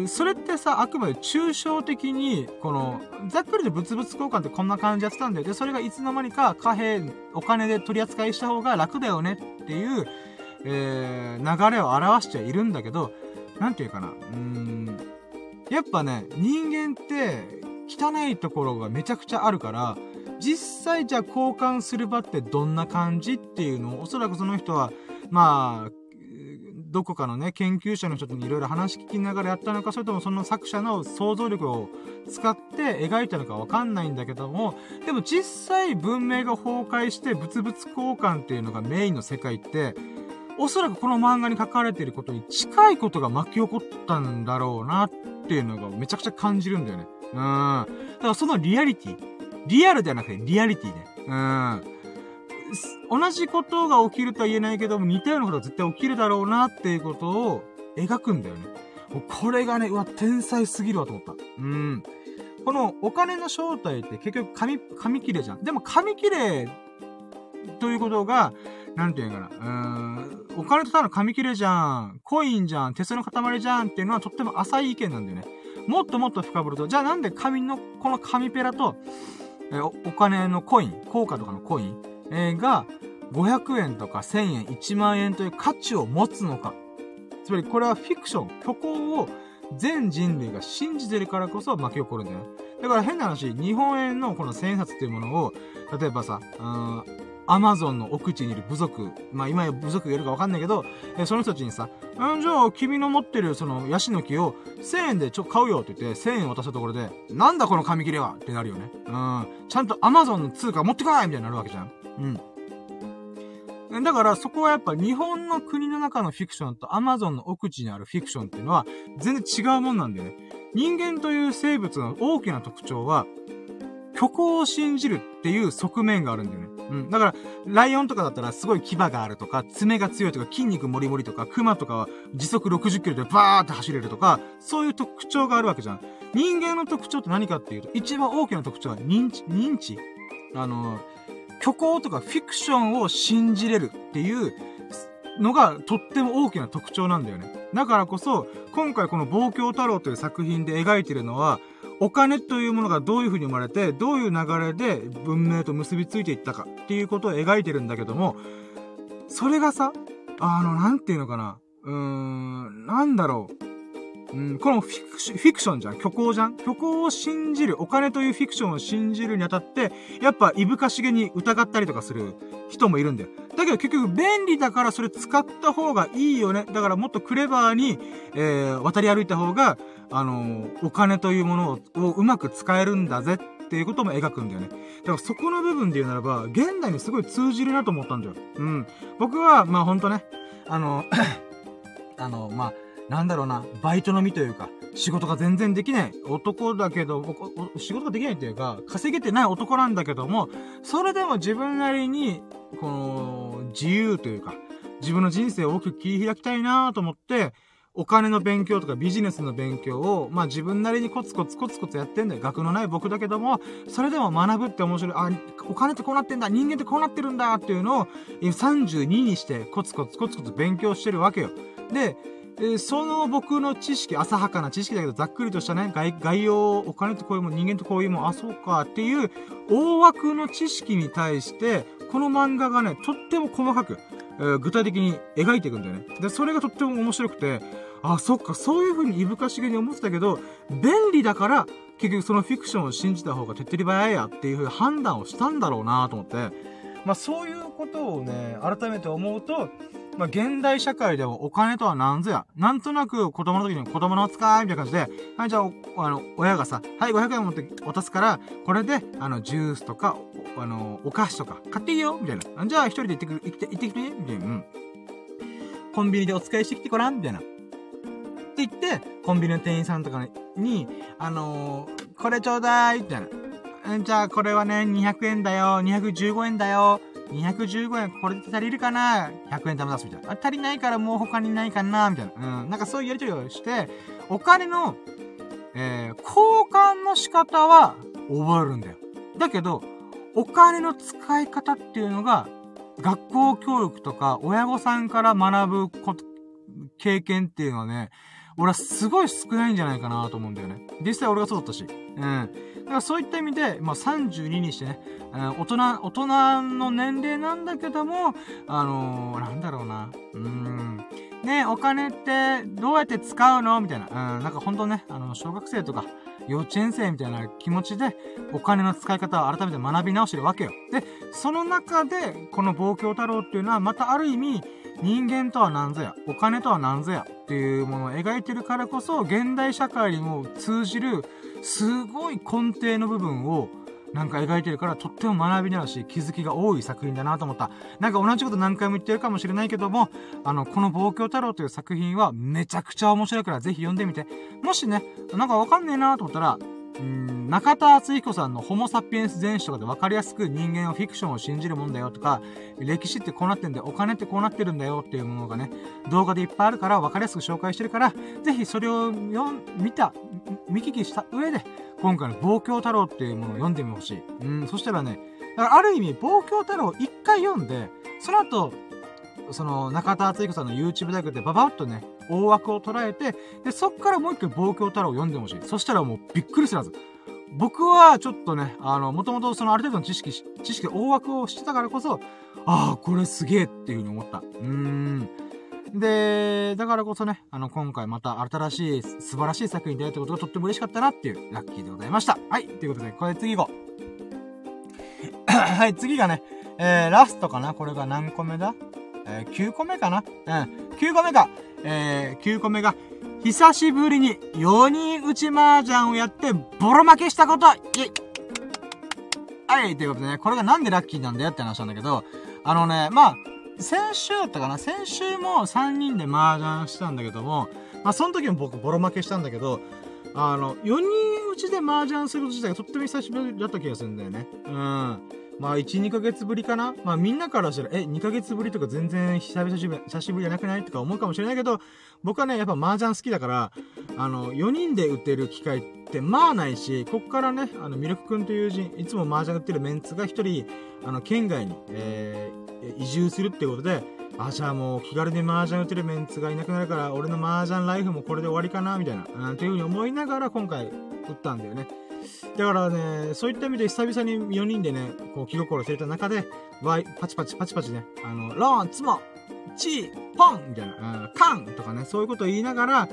それってさ、あくまで抽象的に、この、ざっくりで物々交換ってこんな感じやってたんだよ。で、それがいつの間にか貨幣、お金で取り扱いした方が楽だよねっていう、えー、流れを表しちゃいるんだけど、なんていうかな、うーん、やっぱね、人間って、汚いところがめちゃくちゃあるから、実際じゃあ交換する場ってどんな感じっていうのを、おそらくその人は、まあ、どこかのね、研究者の人にいろいろ話聞きながらやったのか、それともその作者の想像力を使って描いたのかわかんないんだけども、でも実際文明が崩壊して物々交換っていうのがメインの世界って、おそらくこの漫画に書かれていることに近いことが巻き起こったんだろうなっていうのがめちゃくちゃ感じるんだよね。うん。だからそのリアリティ。リアルではなくてリアリティね。うん。同じことが起きるとは言えないけども、似たようなことが絶対起きるだろうなっていうことを描くんだよね。もうこれがね、うわ、天才すぎるわと思った。うん。このお金の正体って結局紙、紙切れじゃん。でも紙切れということが、なんていうかな、うーん、お金とただの紙切れじゃん、コインじゃん、鉄の塊じゃんっていうのはとっても浅い意見なんだよね。もっともっと深掘ると、じゃあなんで紙の、この紙ペラと、えお、お金のコイン、硬貨とかのコイン、えー、が、500円とか1000円、1万円という価値を持つのか。つまりこれはフィクション、虚構を全人類が信じてるからこそ巻き起こるんだよね。だから変な話、日本円のこの千円札っていうものを、例えばさ、うん、アマゾンの奥地にいる部族、まあ今や部族がいるかわかんないけど、えその人たちにさ、んじゃあ君の持ってるそのヤシの木を1000円でちょ、買うよって言って1000円渡したところで、なんだこの紙切れはってなるよね。うん。ちゃんとアマゾンの通貨持ってこないみたいになるわけじゃん。うん。だからそこはやっぱ日本の国の中のフィクションとアマゾンの奥地にあるフィクションっていうのは全然違うもんなんだよね。人間という生物の大きな特徴は、虚構を信じるっていう側面があるんだよね。うん。だから、ライオンとかだったらすごい牙があるとか、爪が強いとか、筋肉もりもりとか、熊とかは時速60キロでバーって走れるとか、そういう特徴があるわけじゃん。人間の特徴って何かっていうと、一番大きな特徴は認知、認知あの、虚構とかフィクションを信じれるっていうのがとっても大きな特徴なんだよね。だからこそ、今回この望郷太郎という作品で描いてるのは、お金というものがどういう風に生まれて、どういう流れで文明と結びついていったかっていうことを描いてるんだけども、それがさ、あの、なんていうのかな。うーん、なんだろう。うん、このフィクシフィクションじゃん虚構じゃん？虚構を信じる、お金というフィクションを信じるにあたって、やっぱ、いぶかしげに疑ったりとかする人もいるんだよ。だけど結局、便利だからそれ使った方がいいよね。だからもっとクレバーに、えー、渡り歩いた方が、あのー、お金というものをうまく使えるんだぜっていうことも描くんだよね。だからそこの部分で言うならば、現代にすごい通じるなと思ったんだよ。うん。僕は、まあほんとね、あの、<coughs> あの、まあ、なんだろうな、バイトの身というか、仕事が全然できない男だけど、仕事ができないっていうか、稼げてない男なんだけども、それでも自分なりに、この、自由というか、自分の人生を大きく切り開きたいなと思って、お金の勉強とかビジネスの勉強を、まあ自分なりにコツコツコツコツやってんだよ。学のない僕だけども、それでも学ぶって面白い。あ、お金ってこうなってんだ。人間ってこうなってるんだっていうのを、32にしてコツコツコツコツ勉強してるわけよ。で、えー、その僕の知識、浅はかな知識だけど、ざっくりとしたね、概概要、お金とこういうもん、人間とこういうもん、あ、そうか、っていう、大枠の知識に対して、この漫画がね、とっても細かく、えー、具体的に描いていくんだよね。で、それがとっても面白くて、あ、そっか、そういう風にいぶかしげに思ってたけど、便利だから、結局そのフィクションを信じた方が手っ取り早いやっていう風判断をしたんだろうなと思って、まあそういうことをね、改めて思うと、まあ、現代社会でもお金とは何ぞや。なんとなく子供の時に子供の扱いみたいな感じで、はい、じゃあ、あの、親がさ、はい、500円持って渡すから、これで、あの、ジュースとか、あの、お菓子とか買っていいよみたいな。じゃあ、一人で行ってくる、行って、行ってきてみたいな。うん。コンビニでお使いしてきてごらんみたいな。って言って、コンビニの店員さんとかに、あのー、これちょうだいみたいな。じゃあ、これはね、200円だよ、215円だよ、215円これで足りるかな ?100 円玉出すみたいな。あ、足りないからもう他にないかな？みたいな。うん。なんかそういうやりとりをして、お金の、えー、交換の仕方は覚えるんだよ。だけど、お金の使い方っていうのが、学校教育とか親御さんから学ぶこと、経験っていうのはね、俺はすごい少ないんじゃないかなと思うんだよね。実際俺がそうだったし。うん。だからそういった意味で、まあ、32にしてね、大人、大人の年齢なんだけども、あのー、なんだろうな。うーん。ねお金ってどうやって使うの？みたいな。うん、なんかほんとね、あの、小学生とか、幼稚園生みたいな気持ちで、お金の使い方を改めて学び直してるわけよ。で、その中で、この望郷太郎っていうのは、またある意味、人間とは何ぞや、お金とは何ぞやっていうものを描いてるからこそ、現代社会にも通じる、すごい根底の部分を、なんか描いてるから、とっても学びになるし、気づきが多い作品だなと思った。なんか同じこと何回も言ってるかもしれないけども、あの、この望郷太郎という作品はめちゃくちゃ面白いからぜひ読んでみて。もしね、なんかわかんねえなと思ったら、うん、中田敦彦さんのホモサピエンス全史とかで分かりやすく人間はフィクションを信じるもんだよとか、歴史ってこうなってんだよ、お金ってこうなってるんだよっていうものがね、動画でいっぱいあるから分かりやすく紹介してるから、ぜひそれを見た、見聞きした上で、今回の望郷太郎っていうものを読んでみほしい。うん、そしたらね、だからある意味、望郷太郎を一回読んで、その後、その、中田敦彦さんの YouTube 大学でババッとね、大枠を捉えて、で、そっからもう一回望郷太郎を読んでほしい。そしたらもうびっくりするはず。僕はちょっとね、あの、もともとそのある程度の知識、知識、大枠をしてたからこそ、ああ、これすげえっていうふうに思った。うーん。で、だからこそね、あの、今回また新しい、素晴らしい作品で会えたことがとっても嬉しかったなっていうラッキーでございました。はい、ということで、これ次行こう。<clears throat> はい、次がね、えー、ラストかなこれが何個目だ？えー、9個目かな？うん、9個目か。えー、9個目が、久しぶりに4人打ち麻雀をやってボロ負けしたことイはい、ということでね、これがなんでラッキーなんだよって話なんだけど、あのね、まあ、先週だったかな？先週も3人で麻雀したんだけども、まあその時も僕ボロ負けしたんだけど、あの、4人打ちで麻雀すること自体がとっても久しぶりだった気がするんだよね。うん。まあ、1、2ヶ月ぶりかなまあ、みんなからしたら、え、2ヶ月ぶりとか全然久々久しぶりじゃなくないとか思うかもしれないけど、僕はね、やっぱ麻雀好きだから、あの、4人で打てる機会ってまあないし、こっからね、あの、ミルク君という人、いつも麻雀打ってるメンツが1人、あの、県外に、えー、移住するってことで、あ、じゃあもう気軽に麻雀打てるメンツがいなくなるから、俺の麻雀ライフもこれで終わりかな、みたいな、うん、ていうふうに思いながら今回打ったんだよね。だからね、そういった意味で久々に4人でね、こう気心を入れた中で、ワイ、パチパチパチパチね、あの、ローン、ツモ、チー、ポンみたいな、うん、カンとかね、そういうことを言いながら、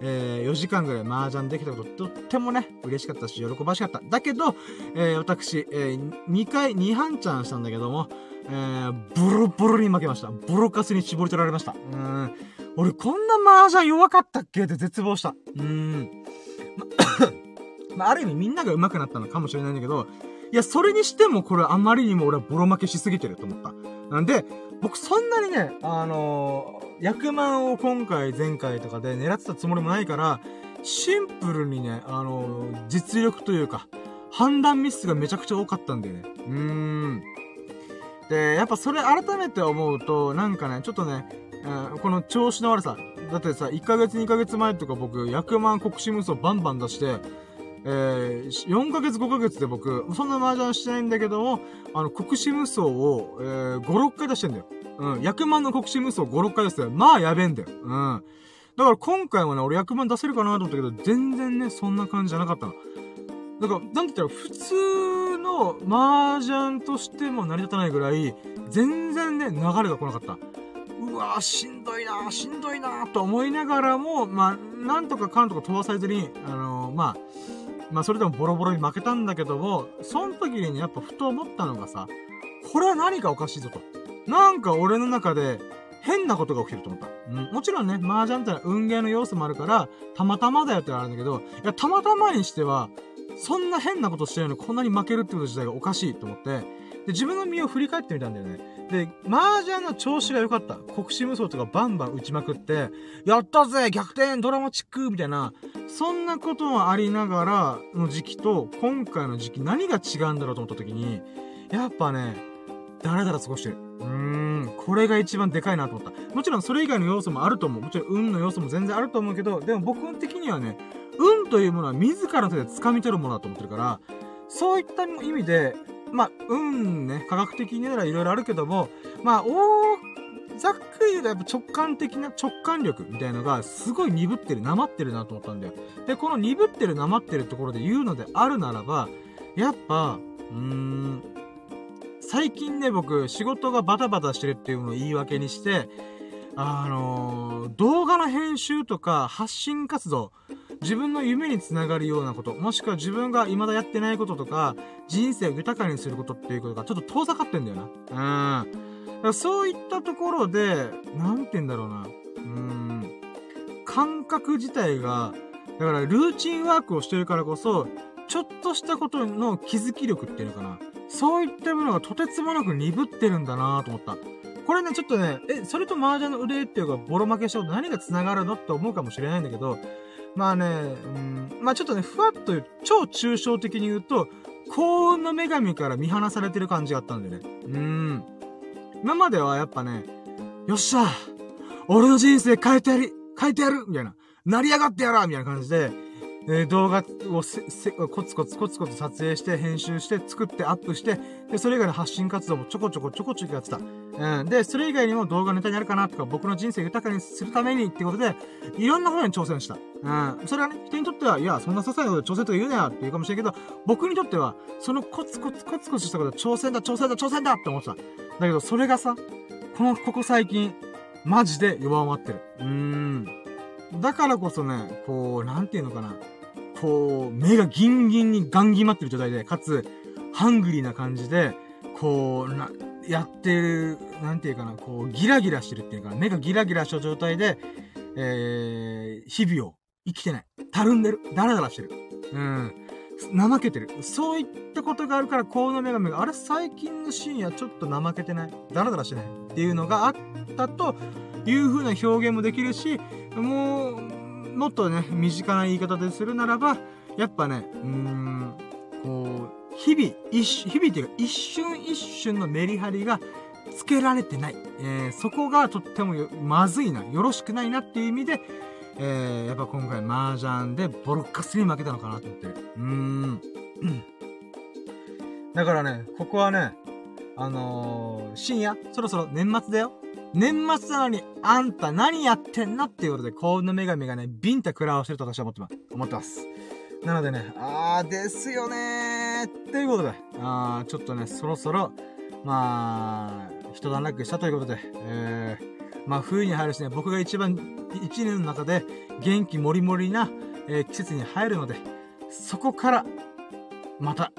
えー、4時間ぐらい麻雀できたこと、とってもね、嬉しかったし、喜ばしかった。だけど、えー、私、えー、2回、2半チャンしたんだけども、えー、ボロボロに負けました。ボロカスに絞り取られました。うん。俺こんな麻雀弱かったっけ？って絶望した。うん。まあ、ある意味みんなが上手くなったのかもしれないんだけど、いや、それにしてもこれあまりにも俺はボロ負けしすぎてると思った。なんで、僕そんなにね、あのー、役満を今回、前回とかで狙ってたつもりもないから、シンプルにね、あのー、実力というか、判断ミスがめちゃくちゃ多かったんだよね。うーん。で、やっぱそれ改めて思うと、なんかね、ちょっとね、うん、この調子の悪さ。だってさ、1ヶ月2ヶ月前とか僕、役満国士無双バンバン出して、えー、4ヶ月5ヶ月で僕、そんな麻雀してないんだけども、あの、国士無双を、えー、5、6回出してんだよ。うん、役満の国士無双5、6回出してまあやべえんだよ。うん。だから今回はね、俺役満出せるかなと思ったけど、全然ね、そんな感じじゃなかったの。だから、なんて言ったら、普通の麻雀としても成り立たないぐらい、全然ね、流れが来なかった。うわぁ、しんどいなぁ、しんどいなぁ、と思いながらも、まあ、なんとかかんとか飛ばされずに、あのー、まあ、まあそれでもボロボロに負けたんだけども、その時にやっぱふと思ったのがさ、これは何かおかしいぞと。なんか俺の中で変なことが起きると思った。うん、もちろんね、麻雀ってのは運ゲーの要素もあるから、たまたまだよってあるんだけど、いや、たまたまにしては、そんな変なことしてるのにこんなに負けるってこと自体がおかしいと思って、で、自分の身を振り返ってみたんだよね。で、麻雀の調子が良かった。国士無双とかバンバン打ちまくって、やったぜ逆転ドラマチックみたいな、そんなこともありながらの時期と、今回の時期何が違うんだろうと思った時に、やっぱね、だらだら過ごしてる。うーん、これが一番でかいなと思った。もちろんそれ以外の要素もあると思う。もちろん運の要素も全然あると思うけど、でも僕的にはね、運というものは自らの手で掴み取るものだと思ってるから、そういった意味で、まあ、運ね、科学的にならいろいろあるけども、まあ、大ざっくり言うとやっぱ直感的な直感力みたいのがすごい鈍ってる、なまってるなと思ったんだよ。で、この鈍ってる、なまってるところで言うのであるならば、やっぱ、うーん、最近ね、僕、仕事がバタバタしてるっていうのを言い訳にして、あのー、動画の編集とか発信活動、自分の夢につながるようなこと、もしくは自分が未だやってないこととか、人生を豊かにすることっていうことがちょっと遠ざかってんだよな。うん。そういったところで、なんて言うんだろうな。うん。感覚自体が、だからルーチンワークをしてるからこそ、ちょっとしたことの気づき力っていうのかな。そういったものがとてつもなく鈍ってるんだなと思った。これね、ちょっとね、え、それと麻雀の腕っていうか、ボロ負けしたこと何が繋がるのって思うかもしれないんだけど、まあね、うん、まあちょっとね、ふわっと超抽象的に言うと、幸運の女神から見放されてる感じがあったんでね。うん。今まではやっぱね、よっしゃ俺の人生変えてやり、変えてやるみたいな。成り上がってやらみたいな感じで、えー、動画をせ、せ、コツコツコツコツ撮影して、編集して、作ってアップして、で、それ以外の発信活動もちょこちょこちょこちょこやってた。うん。で、それ以外にも動画ネタになるかなとか、僕の人生豊かにするためにってことで、いろんなことに挑戦した。うん。それはね、人にとっては、いや、そんな些細なこと挑戦とか言うなよって言うかもしれんけど、僕にとっては、そのコツコツコツコツしたことで挑戦だ、挑戦だ、挑戦だって思ってた。だけど、それがさ、この、ここ最近、マジで弱まってる。うーん。だからこそね、こう、なんていうのかな。こう、目がギンギンにガンギン待ってる状態で、かつ、ハングリーな感じで、こう、な、やってる、なんていうかな、こう、ギラギラしてるっていうか、目がギラギラした状態で、えー、日々を生きてない。たるんでる。ダラダラしてる。うん。怠けてる。そういったことがあるから、この女神が、あれ最近の深夜ちょっと怠けてないダラダラしてないっていうのがあったという風な表現もできるし、もう、もっとね、身近な言い方でするならば、やっぱね、うーん、こう、日々、日々っていうか、一瞬一瞬のメリハリがつけられてない。えー、そこがとってもまずいな、よろしくないなっていう意味で、えー、やっぱ今回麻雀でボロッカスに負けたのかなと思ってる。うーん。だからね、ここはね、あのー、深夜、そろそろ年末だよ。年末なのに、あんた何やってんなっていうことで、幸運の女神がね、ビンタ食らわしてると私は思ってます。思ってます。なのでね、あーですよねー。っていうことで、あー、ちょっとね、そろそろ、まあ、一段落したということで、えー、まあ冬に入るしね、僕が一番、一年の中で元気もりもりな、えー、季節に入るので、そこから、また、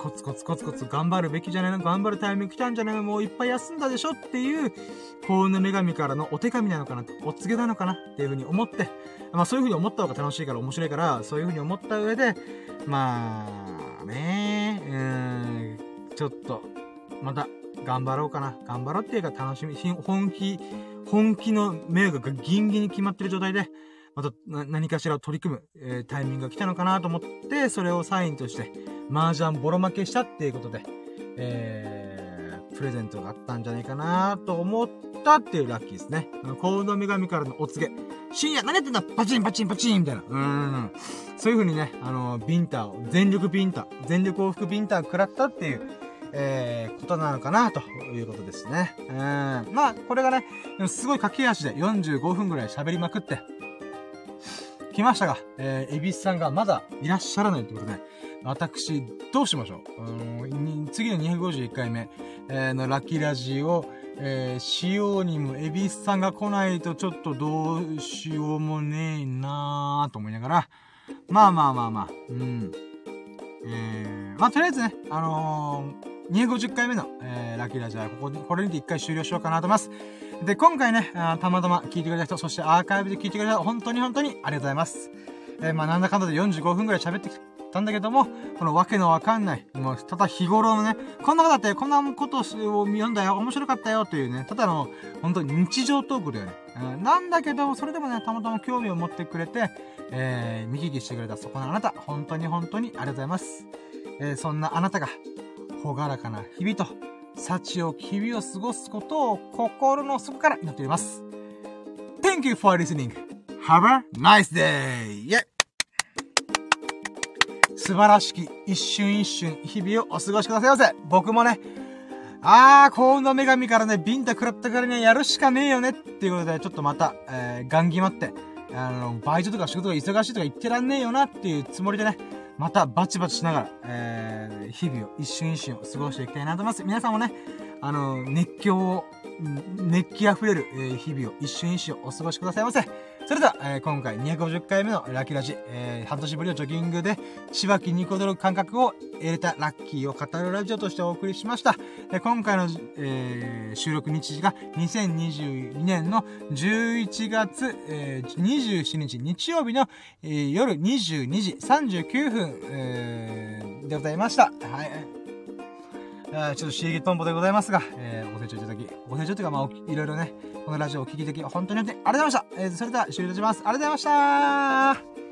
コツコツコツコツ頑張るべきじゃないの頑張るタイミング来たんじゃないのもういっぱい休んだでしょっていう、幸運の女神からのお手紙なのかな、お告げなのかなっていうふうに思って、<laughs> まあそういうふうに思った方が楽しいから面白いから、そういうふうに思った上で、まあ、ねうん、ちょっと、また、頑張ろうかな。頑張ろうっていうか楽しみ、本気、本気の目がギンギンに決まってる状態で、また何かしらを取り組む、えー、タイミングが来たのかなと思って、それをサインとして、麻雀ボロ負けしたっていうことで、えー、プレゼントがあったんじゃないかなと思ったっていうラッキーですね。幸運の女神からのお告げ。深夜何やってんだ？パチンパチンパチンみたいな。うん。そういう風にね、あの、ビンタを、全力ビンタ、全力往復ビンタを食らったっていう、えー、ことなのかな、ということですね。うん。まあ、これがね、すごい駆け足で45分ぐらい喋りまくって、来ましたが、えー、エビスさんがまだいらっしゃらないってことで、私、どうしましょう？うん次の251回目、えー、のラッキーラジを、えー、しようにも、エビスさんが来ないとちょっとどうしようもねえなーと思いながら、まあまあまあまあ、うん。えー、まあとりあえずね、あのー、250回目の、えー、ラッキーラジオはここでこれにて一回終了しようかなと思います。で、今回ね、あたまたま聞いてくれた人、そしてアーカイブで聞いてくれた人、本当に本当にありがとうございます。えー、まあなんだかんだで45分くらい喋ってたんだけども、このわけのわかんない、もうただ日頃のね、こんなことだってこんなことを読んだよ、面白かったよというね、ただの本当に日常トークだよね。うん、なんだけど、それでもね、たまたま興味を持ってくれて、えー、見聞きしてくれたそこのあなた、本当に本当にありがとうございます。えー、そんなあなたが、ほがらかな日々と、幸を日々を過ごすことを心の底から祈っております。Thank you for listening. Have a nice day! Yeah! 素晴らしき一瞬一瞬日々をお過ごしくださいませ。僕もね、あー、幸運の女神からね、ビンタ食らったからにはやるしかねえよねっていうことで、ちょっとまた、えー、ガン決まって、あの、バイトとか仕事が忙しいとか言ってらんねえよなっていうつもりでね、またバチバチしながら、えー、日々を、一瞬一瞬を過ごしていきたいなと思います。皆さんもね、あの、熱狂を、熱気溢れる、えー、日々を一瞬一瞬お過ごしくださいませ。それでは、えー、今回250回目のラッキーラジ、えー、半年ぶりのジョギングで、しばきにこどる感覚を得れたラッキーを語るラジオとしてお送りしました。で今回の、えー、収録日時が2022年の11月、えー、27日日曜日の、えー、夜22時39分、え、でございました。はい。ちょっと刺激トンボでございますが、えー、ご清聴いただき、ご清聴というか、まあ、いろいろね、このラジオをお聞きでき、本当にありがとうございました。えー、それでは終了します。ありがとうございました